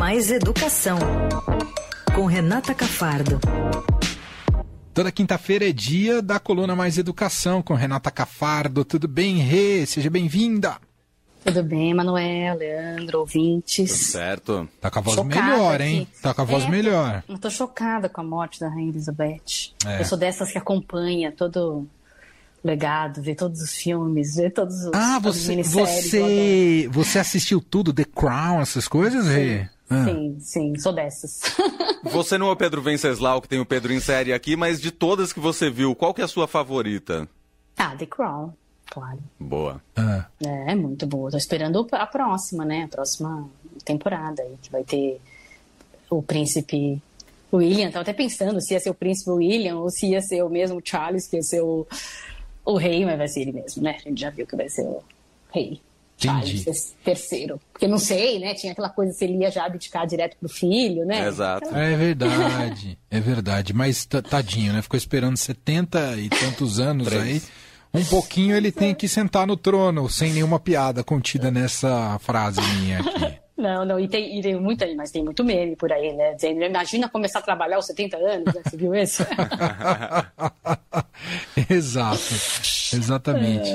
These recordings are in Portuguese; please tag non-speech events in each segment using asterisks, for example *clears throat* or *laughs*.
Mais Educação, com Renata Cafardo. Toda quinta-feira é dia da coluna Mais Educação com Renata Cafardo. Tudo bem, Rê? Seja bem-vinda. Tudo bem, Manuel, Leandro, ouvintes. Tudo certo. Tá com a voz Chocada melhor, aqui. hein? Tá com a voz É, melhor. Eu tô chocada com a morte da Rainha Elizabeth. É. Eu sou dessas que acompanha todo o legado, vê todos os filmes, vê todos os Ah, você, você, você assistiu tudo, The Crown, essas coisas, Rê? Ah. Sim, sim, sou dessas. *laughs* Você não é o Pedro Venceslau, que tem o Pedro em série aqui, mas de todas que você viu, qual que é a sua favorita? ah, The Crown, claro. Boa. Ah. É, é muito boa. Tô esperando a próxima, né? A próxima temporada aí, que vai ter o príncipe William. Tava até pensando se ia ser o príncipe William ou se ia ser o mesmo Charles, que ia ser o, o rei, mas vai ser ele mesmo, né? A gente já viu que vai ser o rei. Entendi. Charles terceiro. Porque não sei, né? Tinha aquela coisa se ele ia já abdicar direto pro filho, né? Exato. É verdade, é verdade. Mas ta- tadinho, né? Ficou esperando 70 e tantos anos Três. aí. Um pouquinho ele tem que sentar no trono, sem nenhuma piada contida nessa frase minha aqui. Não, não, e tem, e tem muita, mas tem muito meme por aí, né? Dizendo, imagina começar a trabalhar aos 70 anos, né? Você viu isso? *laughs* Exato, exatamente.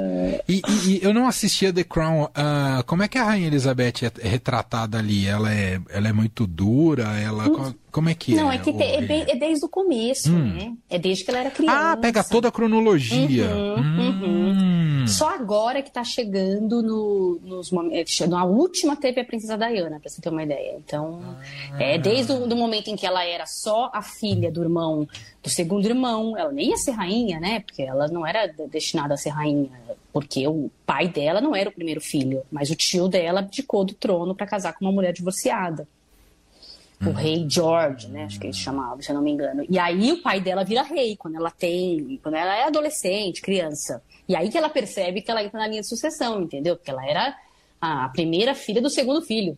E, e- e eu não assistia The Crown. ah, como é que a Rainha Elizabeth é é retratada ali? Ela é, ela é muito dura? Ela, co- como é que Não, é? é que te- é, bem- é desde o começo, né? É desde que ela era criança. Ah, pega toda a cronologia. Hum. Só agora que tá chegando no, nos momentos. Na última teve a Princesa Diana, pra você ter uma ideia. Então, é desde o do momento em que ela era só a filha do irmão, do segundo irmão. Ela nem ia ser rainha, né? Porque ela não era de- destinada a ser rainha. Porque o pai dela não era o primeiro filho, mas o tio dela abdicou do trono pra casar com uma mulher divorciada. O rei George, né? Acho que ele se chamava, se eu não me engano. E aí o pai dela vira rei quando ela tem, quando ela é adolescente, criança. E aí que ela percebe que ela entra na linha de sucessão, entendeu? Porque ela era a primeira filha do segundo filho,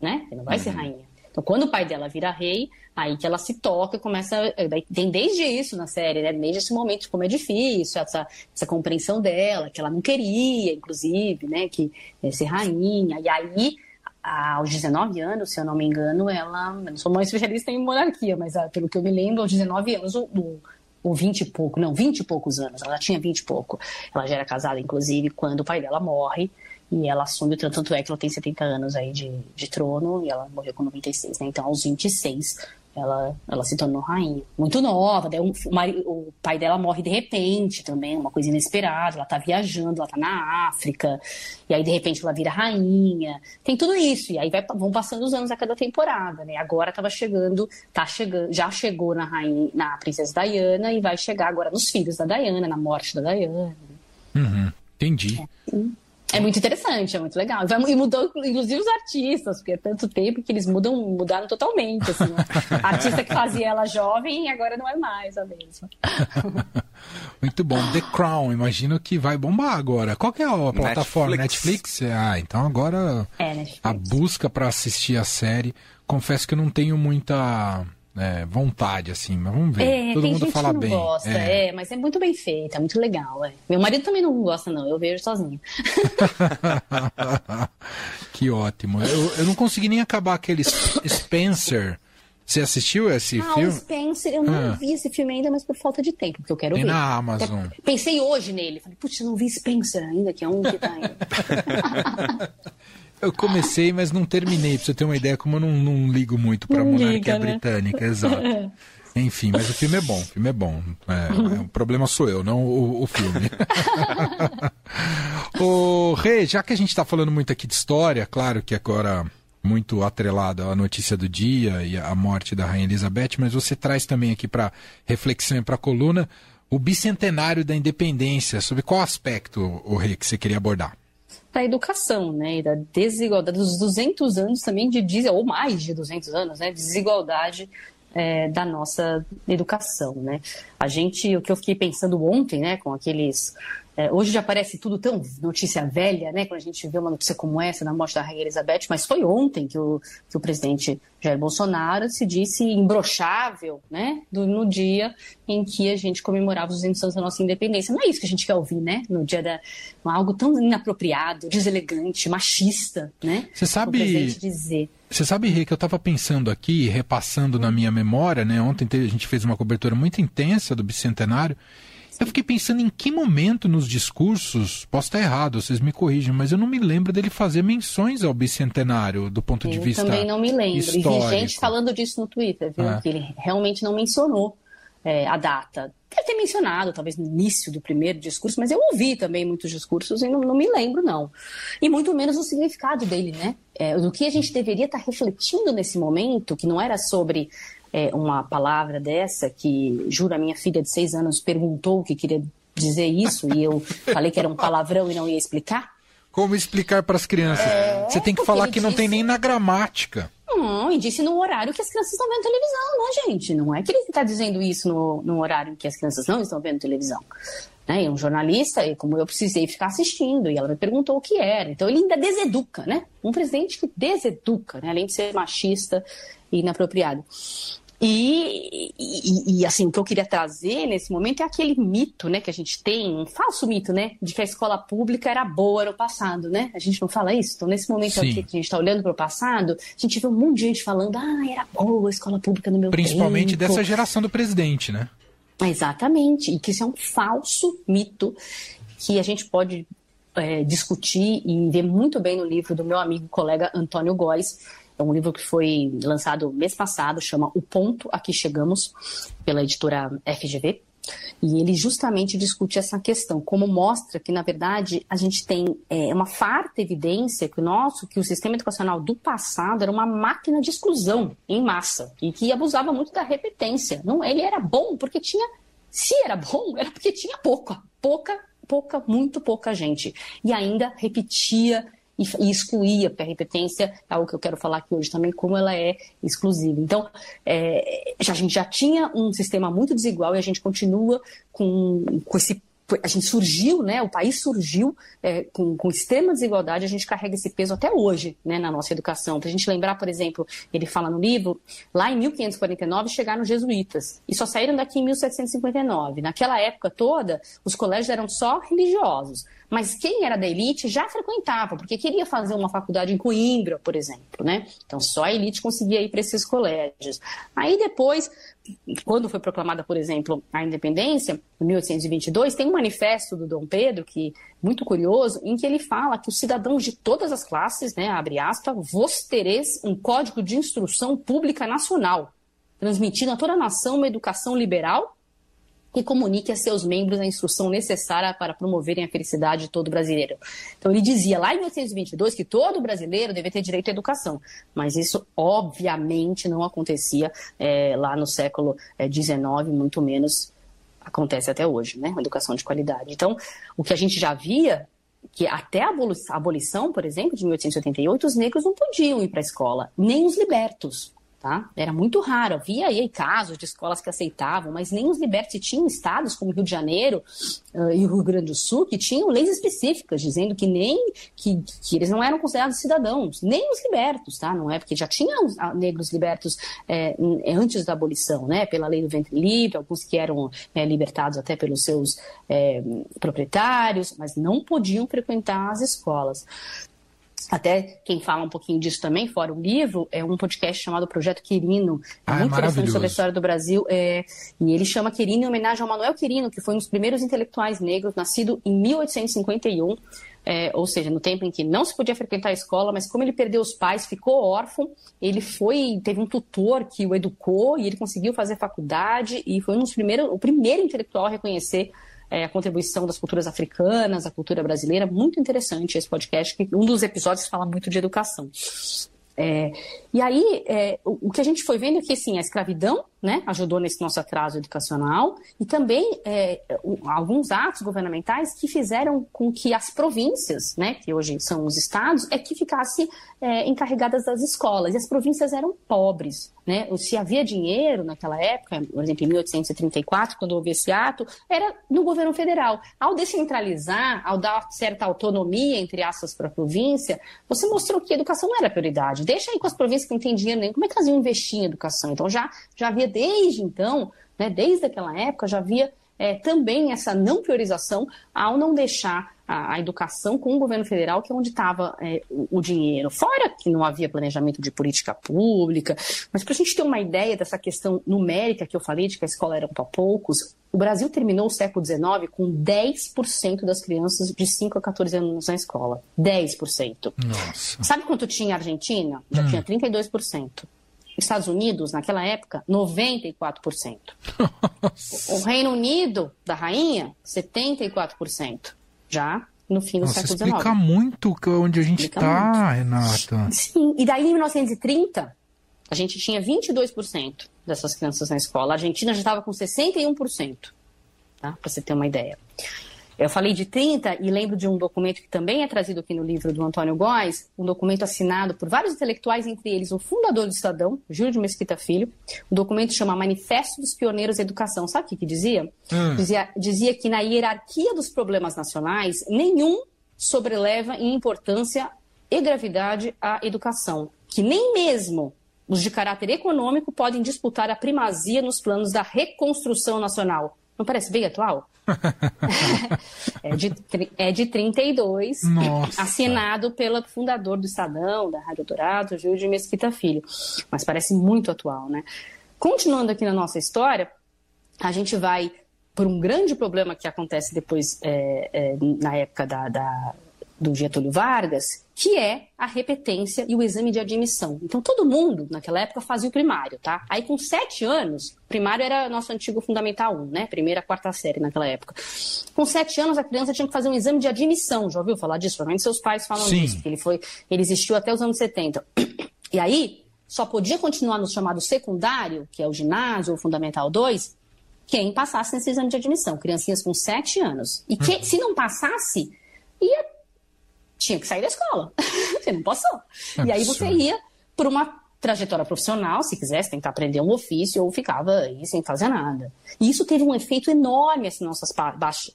né? Que não vai ser rainha. Então, quando o pai dela vira rei, aí que ela se toca e começa. Tem desde isso na série, né? Desde esse momento de como é difícil, essa, essa compreensão dela, que ela não queria, inclusive, né? Que é ser rainha. E aí, aos 19 anos, se eu não me engano, ela. Eu não sou uma especialista em monarquia, mas ah, pelo que eu me lembro, aos 19 anos, o, o, ou 20 e pouco, não, 20 e poucos anos, ela já tinha 20 e pouco. Ela já era casada, inclusive, quando o pai dela morre. E ela assume o trono, tanto é que ela tem 70 anos aí de, de trono e ela morreu com 96, né? Então, aos 26, ela, ela se tornou rainha. Muito nova, daí o, o pai dela morre de repente também, uma coisa inesperada. Ela tá viajando, ela tá na África, e aí de repente ela vira rainha. Tem tudo isso, e aí vai- vão passando os anos a cada temporada, né? Agora tava chegando, tá chegando, já chegou na rainha, na princesa Diana e vai chegar agora nos filhos da Diana, na morte da Diana. Uhum, entendi. É muito interessante, é muito legal. E mudou, inclusive, os artistas, porque é tanto tempo que eles mudam, mudaram totalmente. Assim, né? A *laughs* artista que fazia ela jovem agora não é mais a mesma. *laughs* Muito bom. The Crown, imagino que vai bombar agora. Qual que é a plataforma? Netflix. Netflix? Ah, então agora É, Netflix. a busca para assistir a série. Confesso que eu não tenho muita é, vontade, assim, mas vamos ver. É, Todo mundo fala que não bem. gosta, É. é. mas é muito bem feita, é muito legal. É. Meu marido também não gosta, não, eu vejo sozinho. *laughs* que ótimo. Eu, eu não consegui nem acabar aquele Sp- Spencer. Você assistiu esse Ah, o filme? Spencer, eu não Ah. vi esse filme ainda, mas por falta de tempo, porque eu quero Tem ver. na Amazon. Até pensei hoje nele, falei, putz, eu não vi Spencer ainda, que é um que tá aí. *laughs* Eu comecei, mas não terminei, pra você ter uma ideia como eu não, não ligo muito pra Não monarquia liga, né? britânica, exato. *laughs* Enfim, mas o filme é bom, o filme é bom. É, o problema sou eu, não o, o filme. *laughs* Ô, Rê, já que a gente está falando muito aqui de história, claro que agora muito atrelada à notícia do dia e à morte da Rainha Elizabeth, mas você traz também aqui para reflexão e para coluna o bicentenário da independência. Sobre qual aspecto, o Rê, que você queria abordar? Da educação, né, e da desigualdade, dos 200 anos também de, ou mais de 200 anos, né, de desigualdade é, da nossa educação, né. A gente, o que eu fiquei pensando ontem, né, com aqueles É, hoje já parece tudo tão notícia velha, né? Quando a gente vê uma notícia como essa na morte da Rainha Elizabeth, mas foi ontem que o, que o presidente Jair Bolsonaro se disse imbrochável, né? Do, no dia em que a gente comemorava os 200 anos da nossa independência. Não é isso que a gente quer ouvir, né? No dia da. algo tão inapropriado, deselegante, machista, né? Você sabe. O presidente dizer. Você sabe, Rê, que eu estava pensando aqui, repassando na minha memória, né? Ontem a gente fez uma cobertura muito intensa do bicentenário. Eu fiquei pensando em que momento nos discursos, posso estar errado, vocês me corrigem, mas eu não me lembro dele fazer menções ao bicentenário do ponto eu de vista. também não me lembro. Histórico. E vi gente falando disso no Twitter, viu? É. Que ele realmente não mencionou é, a data. Deve ter mencionado, talvez no início do primeiro discurso, mas eu ouvi também muitos discursos e não, não me lembro, não. E muito menos o significado dele, né? É, do que a gente deveria estar refletindo nesse momento, que não era sobre é, uma palavra dessa que, juro, a minha filha de seis anos perguntou o que queria dizer isso e eu falei que era um palavrão e não ia explicar? Como explicar para as crianças? É, Você tem que falar que não tem nem na gramática. Não, e disse no horário que as crianças estão vendo televisão, né, gente? Não é que ele está dizendo isso no, no horário que as crianças não estão vendo televisão. Né? E um jornalista, e como eu precisei ficar assistindo, e ela me perguntou o que era. Então ele ainda deseduca, né? Um presidente que deseduca, né? além de ser machista e inapropriado. E, e, e, assim, o que eu queria trazer nesse momento é aquele mito, né, que a gente tem, um falso mito, né, de que a escola pública era boa no passado, né? A gente não fala isso. Então, nesse momento aqui que a gente está olhando para o passado, a gente vê um monte de gente falando, ah, era boa a escola pública no meu Principalmente tempo. dessa geração do presidente, né? Exatamente. E que isso é um falso mito que a gente pode é, discutir e ver muito bem no livro do meu amigo colega Antônio Góes, é um livro que foi lançado mês passado, chama O Ponto a que Chegamos, pela editora FGV. E ele justamente discute essa questão, como mostra que, na verdade, a gente tem é, uma farta evidência que o nosso, que o sistema educacional do passado era uma máquina de exclusão em massa e que abusava muito da repetência. Não, ele era bom porque tinha, se era bom, era porque tinha pouca, pouca, pouca, muito pouca gente. E ainda repetia e, e excluía, porque a repetência é algo que eu quero falar aqui hoje também, como ela é exclusiva. Então, é, a gente já tinha um sistema muito desigual e a gente continua com, com esse a gente surgiu, né, o país surgiu é, com, com extrema desigualdade, a gente carrega esse peso até hoje né, na nossa educação. Para a gente lembrar, por exemplo, ele fala no livro, lá em 1549 chegaram os jesuítas e só saíram daqui em 1759. Naquela época toda, os colégios eram só religiosos. Mas quem era da elite já frequentava, porque queria fazer uma faculdade em Coimbra, por exemplo, né? Então só a elite conseguia ir para esses colégios. Aí depois, quando foi proclamada, por exemplo, a independência, em 1822, tem um manifesto do Dom Pedro, que muito curioso, em que ele fala que os cidadãos de todas as classes, né, abre aspas, vos tereis um código de instrução pública nacional, transmitindo a toda a nação uma educação liberal que comunique a seus membros a instrução necessária para promoverem a felicidade de todo brasileiro. Então ele dizia lá em 1822 que todo brasileiro deve ter direito à educação, mas isso obviamente não acontecia é, lá no século XIX, é, muito menos acontece até hoje, né? Uma educação de qualidade. Então, o que a gente já via que até a abolição, por exemplo, de 1888, os negros não podiam ir para a escola, nem os libertos. Tá? Era muito raro, havia aí casos de escolas que aceitavam, mas nem os libertos tinham estados como Rio de Janeiro uh, e o Rio Grande do Sul que tinham leis específicas dizendo que nem que, que eles não eram considerados cidadãos, nem os libertos, tá? Não é porque já tinham ah, negros libertos é, antes da abolição, né? Pela lei do ventre livre, alguns que eram é, libertados até pelos seus é, proprietários, mas não podiam frequentar as escolas. Até quem fala um pouquinho disso também, fora o livro, é um podcast chamado Projeto Quirino, ah, muito interessante sobre a história do Brasil. É, e ele chama Quirino em homenagem ao Manuel Quirino, que foi um dos primeiros intelectuais negros, nascido em 1851. É, ou seja, no tempo em que não se podia frequentar a escola, mas como ele perdeu os pais, ficou órfão, ele foi, teve um tutor que o educou e ele conseguiu fazer faculdade e foi um dos primeiros, o primeiro intelectual a reconhecer é, a contribuição das culturas africanas, a cultura brasileira. Muito interessante esse podcast, que um dos episódios fala muito de educação. É, e aí, é, o, o, que a gente foi vendo é que assim, a escravidão né, ajudou nesse nosso atraso educacional, e também é, alguns atos governamentais que fizeram com que as províncias, né, que hoje são os estados, é que ficassem é, encarregadas das escolas. E as províncias eram pobres. Né? Se havia dinheiro naquela época, por exemplo, em 1834, quando houve esse ato, era no governo federal. Ao descentralizar, ao dar certa autonomia, entre aspas, para a província, você mostrou que a educação não era prioridade. Deixa aí com as províncias que não têm dinheiro nem como é que elas iam investir em educação. Então já, já havia desde então, né, desde aquela época, já havia é, também essa não priorização ao não deixar a, a, educação com o governo federal, que é onde estava é, o, o, dinheiro. Fora que não havia planejamento de política pública, mas para a gente ter uma ideia dessa questão numérica que eu falei, de que a escola era para poucos, o Brasil terminou o século XIX com 10% das crianças de 5 a 14 anos na escola. 10%. Nossa. Sabe quanto tinha a Argentina? Já hum. tinha 32%. Estados Unidos, naquela época, 94%. *laughs* Nossa. O Reino Unido, da rainha, 74%. Já no fim do Nossa, século XIX. explica muito onde a gente está, Renata. Sim, e daí em 1930, a gente tinha 22% dessas crianças na escola. A Argentina já estava com 61%, tá? para você ter uma ideia. Eu falei de 30 e lembro de um documento que também é trazido aqui no livro do Antônio Góes, um documento assinado por vários intelectuais, entre eles o fundador do Estadão, Júlio de Mesquita Filho. O documento chama Manifesto dos Pioneiros da Educação. Sabe o que, que dizia? Hum. dizia? Dizia que na hierarquia dos problemas nacionais, nenhum sobreleva em importância e gravidade a educação. Que nem mesmo os de caráter econômico podem disputar a primazia nos planos da reconstrução nacional. Não parece bem atual? *laughs* é, de, é de 32, Nossa. assinado pelo fundador do Estadão, da Rádio Dourado, Júlio de Mesquita Filho. Mas parece muito atual, né? Continuando aqui na nossa história, a gente vai por um grande problema que acontece depois, é, é, na época da, da, do Getúlio Vargas, que é a repetência e o exame de admissão. Então, todo mundo, naquela época, fazia o primário, tá? Aí, com sete anos, primário era nosso antigo Fundamental 1, né? Primeira, quarta série naquela época. Com sete anos, a criança tinha que fazer um exame de admissão. Já ouviu falar disso? Provavelmente seus pais falam Sim. disso, que ele, foi, ele existiu até os anos 70. *clears throat* E aí, só podia continuar no chamado secundário, que é o ginásio ou Fundamental 2, quem passasse nesse exame de admissão. Criancinhas com sete anos. E que, hum. se não passasse, ia tinha que sair da escola. *laughs* você não passou. e aí você ia por uma trajetória profissional, se quisesse tentar aprender um ofício, ou ficava aí sem fazer nada. E isso teve um efeito enorme assim, nas, nossas,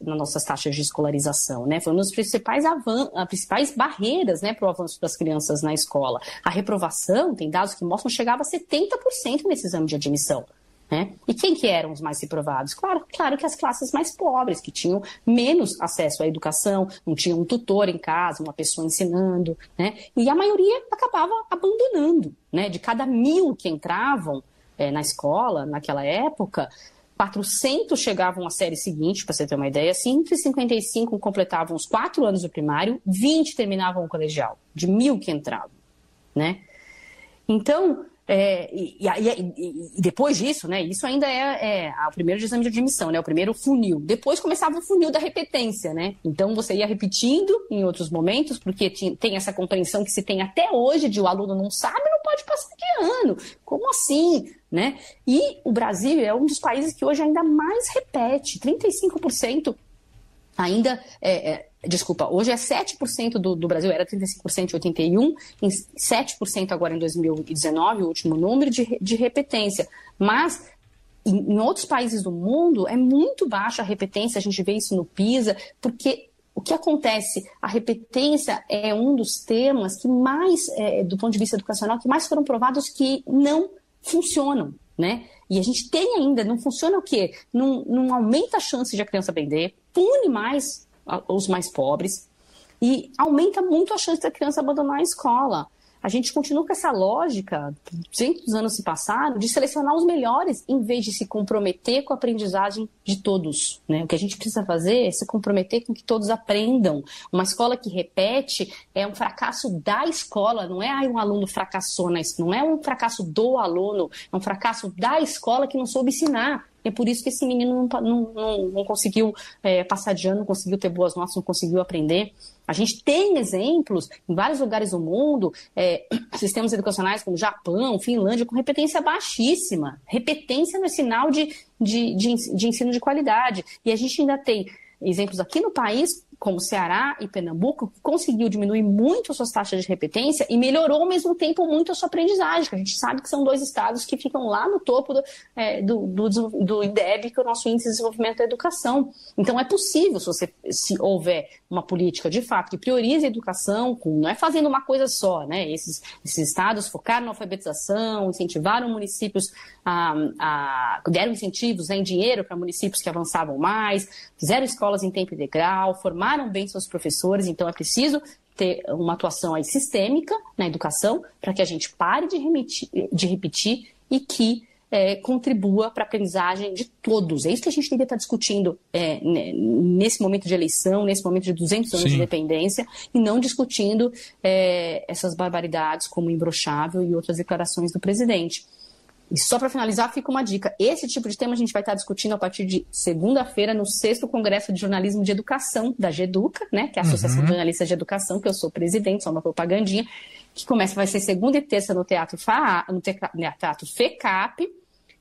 nas nossas taxas de escolarização, né? Foi uma das principais, principais barreiras né, para o avanço das crianças na escola. A reprovação, tem dados que mostram, chegava a 70% nesse exame de admissão. Né? E quem que eram os mais reprovados? Claro, claro que as classes mais pobres, que tinham menos acesso à educação, não tinham um tutor em casa, uma pessoa ensinando, né? E a maioria acabava abandonando, né? De cada mil que entravam é, na escola naquela época, 400 chegavam à série seguinte, para você ter uma ideia, 155 completavam os quatro anos do primário, 20 terminavam o colegial, de mil que entravam, né? Então, é, e, e, e, depois disso, né, isso ainda é, é, o primeiro exame de admissão, né, o primeiro funil. Depois começava o funil da repetência, né? Então você ia repetindo em outros momentos, porque tem essa compreensão que se tem até hoje de o aluno não sabe, não pode passar de ano. Como assim? Né? E o Brasil é um dos países que hoje ainda mais repete, 35% ainda é, é, desculpa, hoje é 7% do, do Brasil, era 35% em 81, em 7% agora em 2019, o último número de, de repetência. Mas em, outros países do mundo é muito baixa a repetência, a gente vê isso no PISA, porque o que acontece? A repetência é um dos temas que mais, é, do ponto de vista educacional, que mais foram provados que não funcionam, né? E a gente tem ainda, não funciona o quê? Não, não aumenta a chance de a criança aprender, pune mais os mais pobres e aumenta muito a chance da criança abandonar a escola a gente continua com essa lógica, 200 anos se passaram, de selecionar os melhores em vez de se comprometer com a aprendizagem de todos. Né? O que a gente precisa fazer é se comprometer com que todos aprendam. Uma escola que repete é um fracasso da escola, não é um aluno fracassou, não é um fracasso do aluno, é um fracasso da escola que não soube ensinar. E é por isso que esse menino não, não, não, não conseguiu é, passar de ano, não conseguiu ter boas notas, não conseguiu aprender. A gente tem exemplos em vários lugares do mundo, é, *clears throat* sistemas educacionais como Japão, Finlândia, com repetência baixíssima. Repetência no sinal de, de, de, de ensino de qualidade. E a gente ainda tem exemplos aqui no país como Ceará e Pernambuco, conseguiu diminuir muito as suas taxas de repetência e melhorou ao mesmo tempo muito a sua aprendizagem, que a gente sabe que são dois estados que ficam lá no topo do, é, do, do, do IDEB, que é o nosso Índice de Desenvolvimento da Educação. Então é possível, se, você, se houver uma política de fato que priorize a educação, com, não é fazendo uma coisa só, né? Esses, esses estados focaram na alfabetização, incentivaram municípios, a, a, deram incentivos né, em dinheiro para municípios que avançavam mais, fizeram escolas em tempo integral, formaram formaram bem seus professores, então é preciso ter uma atuação aí sistêmica na educação para que a gente pare de, remitir, de repetir e que é, contribua para a aprendizagem de todos. É isso que a gente deveria estar discutindo é, nesse momento de eleição, nesse momento de 200 anos Sim. de independência, e não discutindo é, essas barbaridades como imbrochável e outras declarações do presidente. E só para finalizar, fica uma dica. Esse tipo de tema a gente vai estar discutindo a partir de segunda-feira no sexto Congresso de Jornalismo de Educação da GEDUCA, né? Que é a Associação uhum. de Jornalistas de Educação, que eu sou presidente, só uma propagandinha, que começa, vai ser segunda e terça no Teatro, Fa, no teatro FECAP.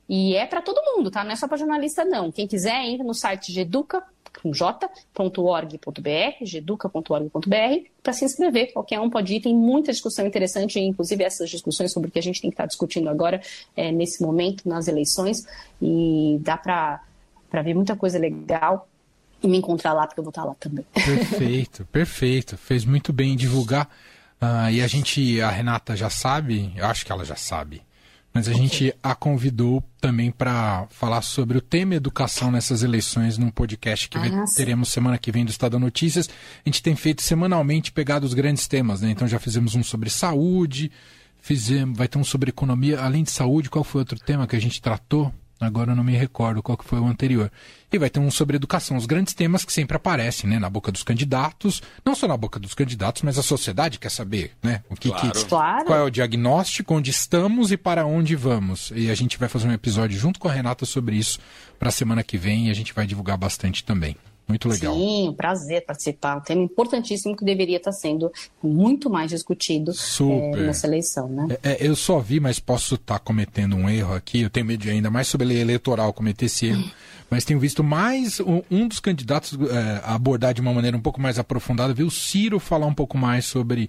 E é para todo mundo, tá? Não é só para jornalista, não. Quem quiser, entra no site geduca.com com j.org.br, geduca.org.br, para se inscrever. Qualquer um pode ir, tem muita discussão interessante, inclusive essas discussões sobre o que a gente tem que estar discutindo agora, é, nesse momento, nas eleições, e dá para ver muita coisa legal e me encontrar lá, porque eu vou estar lá também. *laughs* Perfeito, perfeito. Fez muito bem em divulgar. Uh, e a gente, a Renata já sabe, eu acho que ela já sabe, mas a okay. gente a convidou também para falar sobre o tema educação nessas eleições num podcast que ah, teremos semana que vem do Estado Notícias. A gente tem feito semanalmente pegado os grandes temas, né? Então já fizemos um sobre saúde, fizemos, vai ter um sobre economia, além de saúde, qual foi outro tema que a gente tratou? Agora eu não me recordo qual que foi o anterior. E vai ter um sobre educação, os grandes temas que sempre aparecem, né, na boca dos candidatos, não só na boca dos candidatos, mas a sociedade quer saber, né, o que, claro. que claro. qual é o diagnóstico, onde estamos e para onde vamos. E a gente vai fazer um episódio junto com a Renata sobre isso para a semana que vem e a gente vai divulgar bastante também. Muito legal. Sim, um prazer participar. Um tema importantíssimo que deveria estar sendo muito mais discutido é, nessa eleição, né? É, é, eu só vi, mas posso estar cometendo um erro aqui. Eu tenho medo de ainda mais sobre a lei eleitoral cometer esse erro. *laughs* mas tenho visto mais um, dos candidatos é, abordar de uma maneira um pouco mais aprofundada, viu o Ciro falar um pouco mais sobre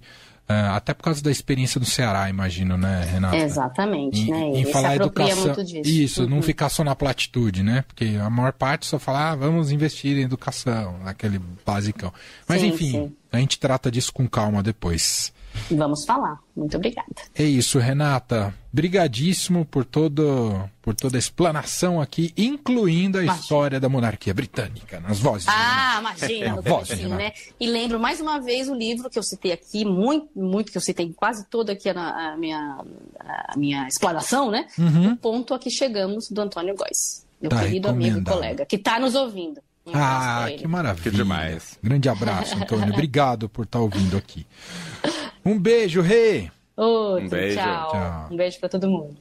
até por causa da experiência do Ceará, imagino, né, Renata? Exatamente, em, né? Em falar educação. Isso, uhum. não ficar só na platitude, né? Porque a maior parte só fala, ah, vamos investir em educação, naquele basicão. Mas sim, enfim, sim. a gente trata disso com calma depois. Vamos falar. Muito obrigada. É isso, Renata. Brigadíssimo por, todo, por toda a explanação aqui, incluindo a imagina. história da monarquia britânica, nas vozes. Ah, imagina, no voz, né? E lembro mais uma vez o livro que eu citei aqui, muito, muito que eu citei quase toda aqui a, a minha, a minha explanação, né? Uhum. O ponto a que chegamos do Antônio Góes, meu tá querido amigo e colega, que está nos ouvindo. Um ah, que maravilha. Que demais. Grande abraço, Antônio. *laughs* Obrigado por estar tá ouvindo aqui. Um beijo, Rei. Outro, um beijo. Tchau. tchau. Um beijo para todo mundo.